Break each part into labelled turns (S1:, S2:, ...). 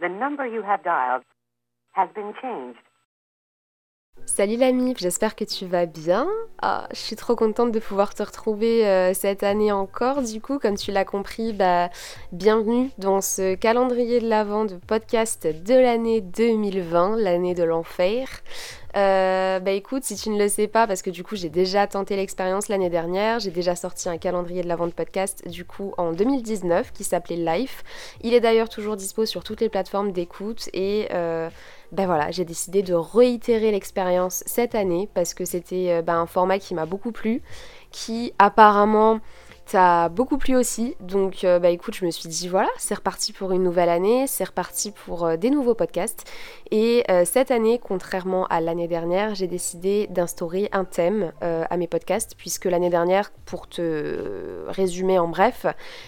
S1: The number you have dialed has been changed.
S2: Salut l'ami, j'espère que tu vas bien. Ah, je suis trop contente de pouvoir te retrouver euh, cette année encore. Du coup, comme tu l'as compris, bah, bienvenue dans ce calendrier de l'avant de podcast de l'année 2020, l'année de l'enfer. Euh, bah écoute, si tu ne le sais pas, parce que du coup j'ai déjà tenté l'expérience l'année dernière, j'ai déjà sorti un calendrier de la vente podcast du coup en 2019 qui s'appelait Life. Il est d'ailleurs toujours dispo sur toutes les plateformes d'écoute et ben voilà, j'ai décidé de réitérer l'expérience cette année parce que c'était euh, ben, un format qui m'a beaucoup plu, qui apparemment ça beaucoup plu aussi, donc euh, bah écoute, je me suis dit voilà, c'est reparti pour une nouvelle année, c'est reparti pour euh, des nouveaux podcasts. Et euh, cette année, contrairement à l'année dernière, j'ai décidé d'instaurer un thème à mes podcasts, puisque l'année dernière, pour te résumer en bref,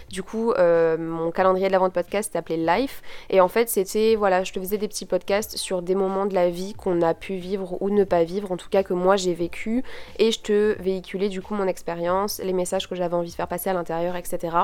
S2: du coup, mon calendrier de la vente podcast s'appelait Life, et en fait, c'était voilà, je te faisais des petits podcasts sur des moments de la vie qu'on a pu vivre ou ne pas vivre, en tout cas que moi j'ai vécu, et je te véhiculais du coup mon expérience, les messages que j'avais envie de faire passer à l'intérieur, etc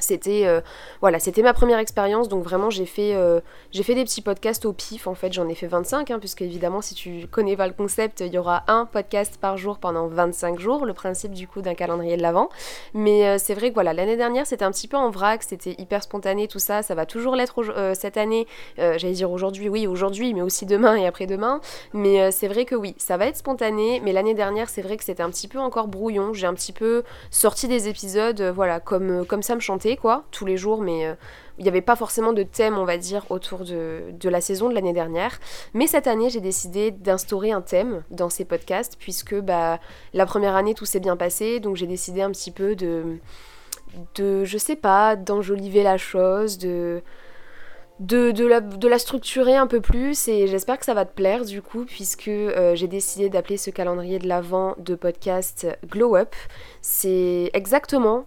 S2: c'était euh, voilà c'était ma première expérience donc vraiment j'ai fait euh, j'ai fait des petits podcasts au pif en fait j'en ai fait 25 hein, puisque évidemment si tu connais pas le concept il y aura un podcast par jour pendant 25 jours le principe du coup d'un calendrier de l'avant mais euh, c'est vrai que voilà l'année dernière c'était un petit peu en vrac c'était hyper spontané tout ça ça va toujours l'être cette année. J'allais dire aujourd'hui oui aujourd'hui mais aussi demain et après-demain. Mais c'est vrai que oui ça va être spontané mais l'année dernière c'est vrai que c'était un petit peu encore brouillon. J'ai un petit peu sorti des épisodes voilà comme comme ça me chantait tous les jours, mais euh, il n'y avait pas forcément de thème, on va dire, autour de, la saison de l'année dernière. Mais cette année, j'ai décidé d'instaurer un thème dans ces podcasts, puisque bah, la première année, tout s'est bien passé, donc j'ai décidé un petit peu de, je sais pas, d'enjoliver la chose, de... De, de, la, de, la, structurer un peu plus et j'espère que ça va te plaire du coup puisque euh, j'ai décidé d'appeler ce calendrier de l'avant de podcast Glow Up. C'est exactement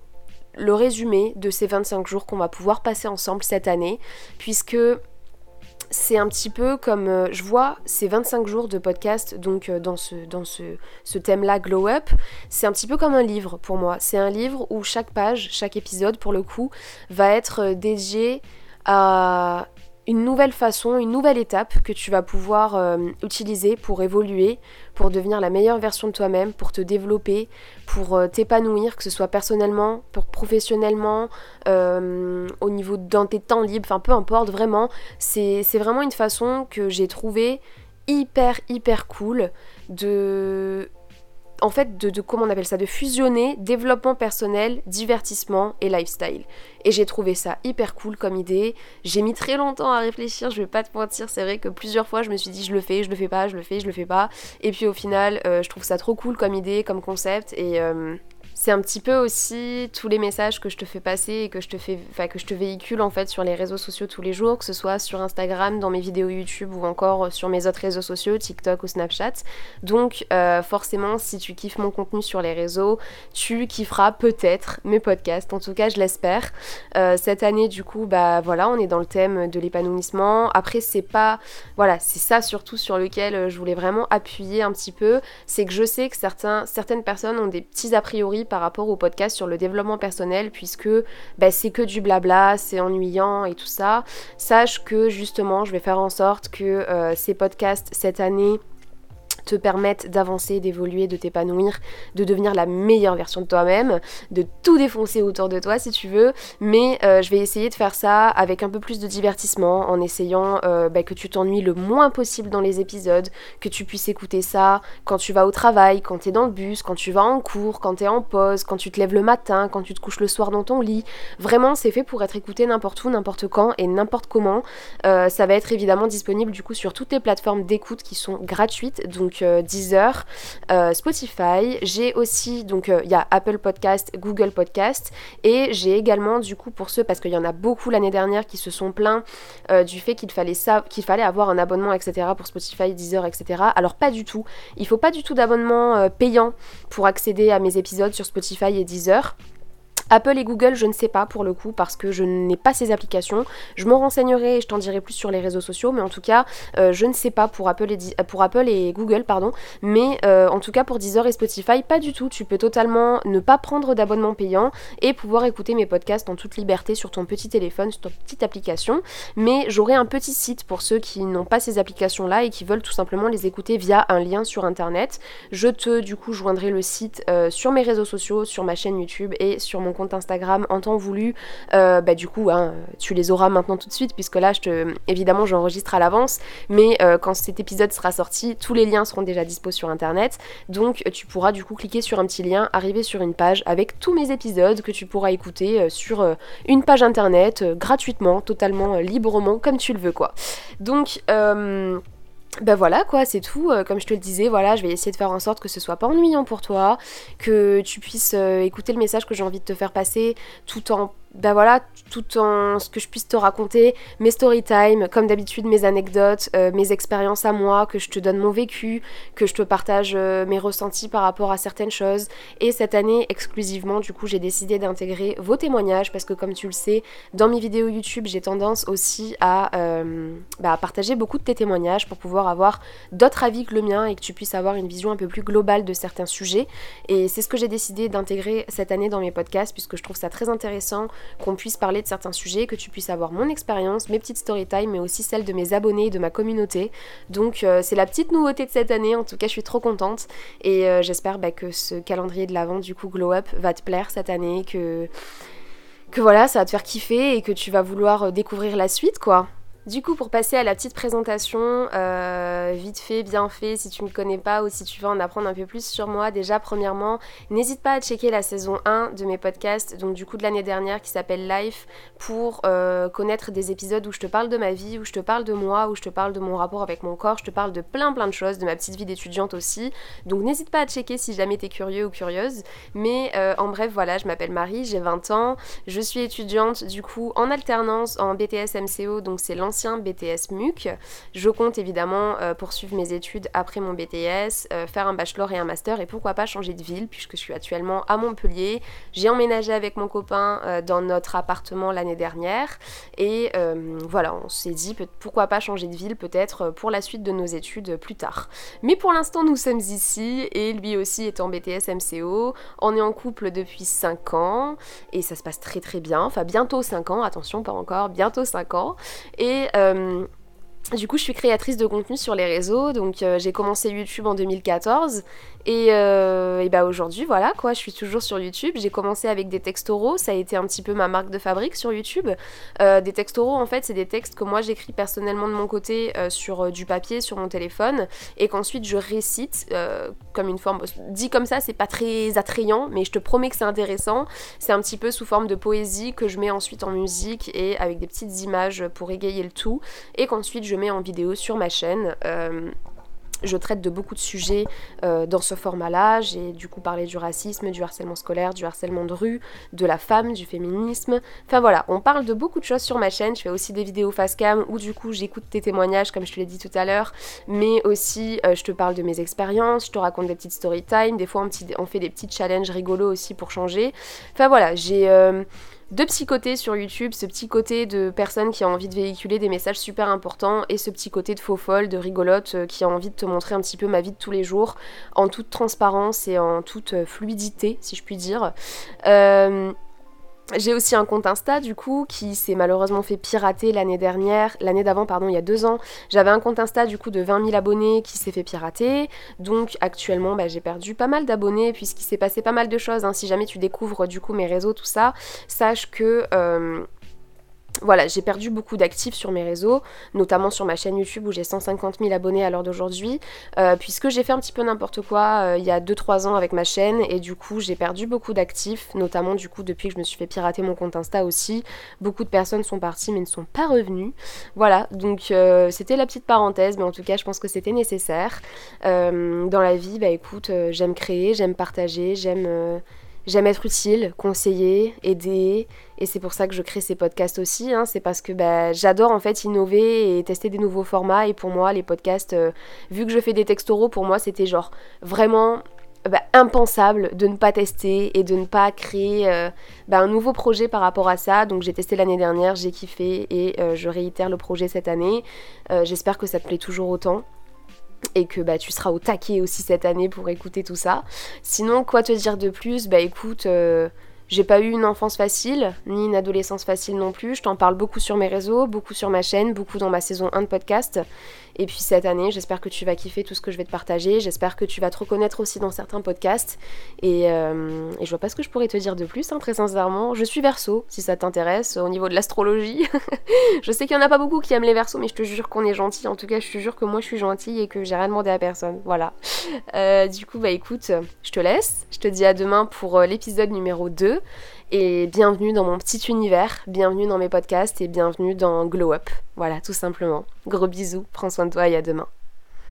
S2: le résumé de ces 25 jours qu'on va pouvoir passer ensemble cette année, puisque c'est un petit peu comme euh, je vois ces 25 jours de podcast donc euh, dans ce, dans ce, thème-là Glow Up, c'est un petit peu comme un livre pour moi. C'est un livre où chaque page, chaque épisode pour le coup, va être euh, dédié à une nouvelle façon, une nouvelle étape que tu vas pouvoir euh, utiliser pour évoluer, pour devenir la meilleure version de toi-même, pour te développer, pour euh, t'épanouir, que ce soit personnellement, professionnellement, euh, au niveau dans tes temps libres, enfin peu importe, vraiment, c'est vraiment une façon que j'ai trouvé hyper hyper cool de en fait de, comment on appelle ça de fusionner développement personnel, divertissement et lifestyle. Et j'ai trouvé ça hyper cool comme idée. J'ai mis très longtemps à réfléchir, je vais pas te mentir, c'est vrai que plusieurs fois je me suis dit je le fais, je le fais pas, je le fais, je le fais pas. Et puis au final, euh, je trouve ça trop cool comme idée, comme concept et euh, c'est un petit peu aussi tous les messages que je te fais passer et que je te fais que je te véhicule en fait sur les réseaux sociaux tous les jours que ce soit sur Instagram dans mes vidéos YouTube ou encore sur mes autres réseaux sociaux TikTok ou Snapchat. Donc euh, forcément si tu kiffes mon contenu sur les réseaux tu kifferas peut-être mes podcasts. En tout cas je l'espère. Euh, cette année du coup bah voilà on est dans le thème de l'épanouissement. Après c'est pas voilà c'est ça surtout sur lequel euh, je voulais vraiment appuyer un petit peu. C'est que je sais que certaines personnes ont des petits a priori par rapport au podcast sur le développement personnel puisque bah, c'est que du blabla, c'est ennuyant et tout ça. Sache que justement, je vais faire en sorte que euh, ces podcasts cette année te permettent d'avancer, d'évoluer, de t'épanouir, de devenir la meilleure version de toi-même, de tout défoncer autour de toi si tu veux. Mais euh, je vais essayer de faire ça avec un peu plus de divertissement, en essayant euh, bah, que tu t'ennuies le moins possible dans les épisodes, que tu puisses écouter ça quand tu vas au travail, quand tu es dans le bus, quand tu vas en cours, quand tu es en pause, quand tu te lèves le matin, quand tu te couches le soir dans ton lit. Vraiment, c'est fait pour être écouté n'importe où, n'importe quand et n'importe comment. Euh, ça va être évidemment disponible du coup sur toutes les plateformes d'écoute qui sont gratuites. Donc euh, Deezer, euh, Spotify. J'ai aussi, donc euh, il y a Apple Podcast, Google Podcast. Et j'ai également, du coup, pour ceux, parce qu'il y en a beaucoup l'année dernière qui se sont plaints du fait qu'il fallait, fallait avoir un abonnement, etc. pour Spotify, Deezer, etc. Alors pas du tout. Il faut pas du tout d'abonnement payant pour accéder à mes épisodes sur Spotify et Deezer. Apple et Google, je ne sais pas pour le coup parce que je n'ai pas ces applications. Je me renseignerai et je t'en dirai plus sur les réseaux sociaux, mais en tout cas, euh, je ne sais pas pour Apple et, et Google, pardon. Mais euh, en tout cas, pour Deezer et Spotify, pas du tout. Tu peux totalement ne pas prendre d'abonnement payant et pouvoir écouter mes podcasts en toute liberté sur ton petit téléphone, sur ta petite application. Mais j'aurai un petit site pour ceux qui n'ont pas ces applications-là et qui veulent tout simplement les écouter via un lien sur Internet. Je te, du coup, joindrai le site euh, sur mes réseaux sociaux, sur ma chaîne YouTube et sur mon compte Instagram en temps voulu, euh, bah du coup hein, tu les auras maintenant tout de suite puisque là je te évidemment j'enregistre à l'avance, mais euh, quand cet épisode sera sorti, tous les liens seront déjà dispo sur internet. Donc tu pourras du coup cliquer sur un petit lien, arriver sur une page avec tous mes épisodes que tu pourras écouter euh, sur une page internet gratuitement, totalement librement comme tu le veux quoi. Donc ben voilà quoi, c'est tout. Euh, comme je te le disais, voilà, je vais essayer de faire en sorte que ce soit pas ennuyant pour toi, que tu puisses euh, écouter le message que j'ai envie de te faire passer tout en ben voilà, tout en ce que je puisse te raconter, mes story time, comme d'habitude mes anecdotes, euh, mes expériences à moi, que je te donne mon vécu, que je te partage euh, mes ressentis par rapport à certaines choses. Et cette année exclusivement, du coup, j'ai décidé d'intégrer vos témoignages parce que comme tu le sais, dans mes vidéos YouTube, j'ai tendance aussi euh, bah, à partager beaucoup de tes témoignages pour pouvoir avoir d'autres avis que le mien et que tu puisses avoir une vision un peu plus globale de certains sujets. Et c'est ce que j'ai décidé d'intégrer cette année dans mes podcasts puisque je trouve ça très intéressant qu'on puisse parler de certains sujets, que tu puisses avoir mon expérience, mes petites story time, mais aussi celle de mes abonnés et de ma communauté. Donc euh, c'est la petite nouveauté de cette année, en tout cas je suis trop contente et euh, j'espère bah, que ce calendrier de l'avant du coup Glow Up va te plaire cette année, que que voilà, ça va te faire kiffer et que tu vas vouloir euh, découvrir la suite quoi. Du coup, pour passer à la petite présentation, euh, vite fait, bien fait, si tu ne me connais pas ou si tu veux en apprendre un peu plus sur moi, déjà, premièrement, n'hésite pas à checker la saison 1 de mes podcasts, donc du coup de l'année dernière, qui s'appelle Life, pour euh, connaître des épisodes où je te parle de ma vie, où je te parle de moi, où je te parle de mon rapport avec mon corps, je te parle de plein plein de choses, de ma petite vie d'étudiante aussi. Donc n'hésite pas à checker si jamais t'es curieux ou curieuse. Mais euh, en bref, voilà, je m'appelle Marie, j'ai 20 ans, je suis étudiante du coup en alternance en BTS MCO, donc c'est l'ancien BTS MUC. Je compte évidemment euh, poursuivre mes études après mon BTS, euh, faire un bachelor et un master et pourquoi pas changer de ville puisque je suis actuellement à Montpellier. J'ai emménagé avec mon copain euh, dans notre appartement l'année dernière et voilà, on s'est dit pourquoi pas changer de ville peut-être pour la suite de nos études plus tard. Mais pour l'instant nous sommes ici et lui aussi est en BTS MCO. On est en couple depuis 5 ans et ça se passe très très bien. Enfin bientôt 5 ans, attention pas encore, bientôt 5 ans. Et euh, du coup, je suis créatrice de contenu sur les réseaux, donc euh, j'ai commencé YouTube en 2014 et, euh, et bah aujourd'hui, voilà quoi, je suis toujours sur YouTube. J'ai commencé avec des textes oraux, ça a été un petit peu ma marque de fabrique sur YouTube. Euh, des textes oraux, en fait, c'est des textes que moi j'écris personnellement de mon côté sur du papier, sur mon téléphone, et qu'ensuite je récite comme une forme. Dit comme ça, c'est pas très attrayant, mais je te promets que c'est intéressant. C'est un petit peu sous forme de poésie que je mets ensuite en musique et avec des petites images pour égayer le tout, et qu'ensuite je mets en vidéo sur ma chaîne. Je traite de beaucoup de sujets euh, dans ce format-là. J'ai du coup parlé du racisme, du harcèlement scolaire, du harcèlement de rue, de la femme, du féminisme. Enfin voilà, on parle de beaucoup de choses sur ma chaîne. Je fais aussi des vidéos face cam où du coup j'écoute tes témoignages comme je te l'ai dit tout à l'heure. Mais aussi euh, je te parle de mes expériences, je te raconte des petites story time. Des fois on, fait des petits challenges rigolos aussi pour changer. Enfin voilà, j'ai... Euh, deux petits côtés sur YouTube, ce petit côté de personne qui a envie de véhiculer des messages super importants et ce petit côté de faux folle, de rigolote euh, qui a envie de te montrer un petit peu ma vie de tous les jours en toute transparence et en toute euh, fluidité si je puis dire. Euh, j'ai aussi un compte Insta du coup qui s'est malheureusement fait pirater l'année dernière, l'année d'avant pardon, il y a deux ans. J'avais un compte Insta du coup de 20 000 abonnés qui s'est fait pirater. Donc actuellement bah, j'ai perdu pas mal d'abonnés puisqu'il s'est passé pas mal de choses. Hein. Si jamais tu découvres du coup mes réseaux, tout ça, sache que... Euh, voilà, j'ai perdu beaucoup d'actifs sur mes réseaux, notamment sur ma chaîne YouTube où j'ai 150 000 abonnés à l'heure d'aujourd'hui, euh, puisque j'ai fait un petit peu n'importe quoi euh, il y a 2-3 ans avec ma chaîne et du coup j'ai perdu beaucoup d'actifs, notamment du coup depuis que je me suis fait pirater mon compte Insta aussi. Beaucoup de personnes sont parties mais ne sont pas revenues. Voilà, donc euh, c'était la petite parenthèse, mais en tout cas je pense que c'était nécessaire. dans la vie, bah écoute, j'aime créer, j'aime partager, j'aime J'aime être utile, conseiller, aider, et c'est pour ça que je crée ces podcasts aussi. Hein. C'est parce que bah, j'adore en fait innover et tester des nouveaux formats. Et pour moi, les podcasts, euh, vu que je fais des textes oraux, pour moi, c'était genre vraiment bah, impensable de ne pas tester et de ne pas créer euh, bah, un nouveau projet par rapport à ça. Donc j'ai testé l'année dernière, j'ai kiffé et euh, je réitère le projet cette année. J'espère que ça te plaît toujours autant et que bah, tu seras au taquet aussi cette année pour écouter tout ça. Sinon, quoi te dire de plus? Bah écoute, j'ai pas eu une enfance facile, ni une adolescence facile non plus. Je t'en parle beaucoup sur mes réseaux, beaucoup sur ma chaîne, beaucoup dans ma saison 1 de podcast. Et puis cette année, j'espère que tu vas kiffer tout ce que je vais te partager. J'espère que tu vas te reconnaître aussi dans certains podcasts. Et, euh, je vois pas ce que je pourrais te dire de plus, hein, très sincèrement. Je suis verso, si ça t'intéresse, au niveau de l'astrologie. je sais qu'il y en a pas beaucoup qui aiment les versos, mais je te jure qu'on est gentil. En tout cas, je te jure que moi je suis gentille et que j'ai rien demandé à personne. Voilà. Euh, du coup, bah écoute, je te laisse. Je te dis à demain pour euh, l'épisode numéro 2 et bienvenue dans mon petit univers, bienvenue dans mes podcasts et bienvenue dans Glow Up. Voilà, tout simplement. Gros bisous, prends soin de toi et à demain.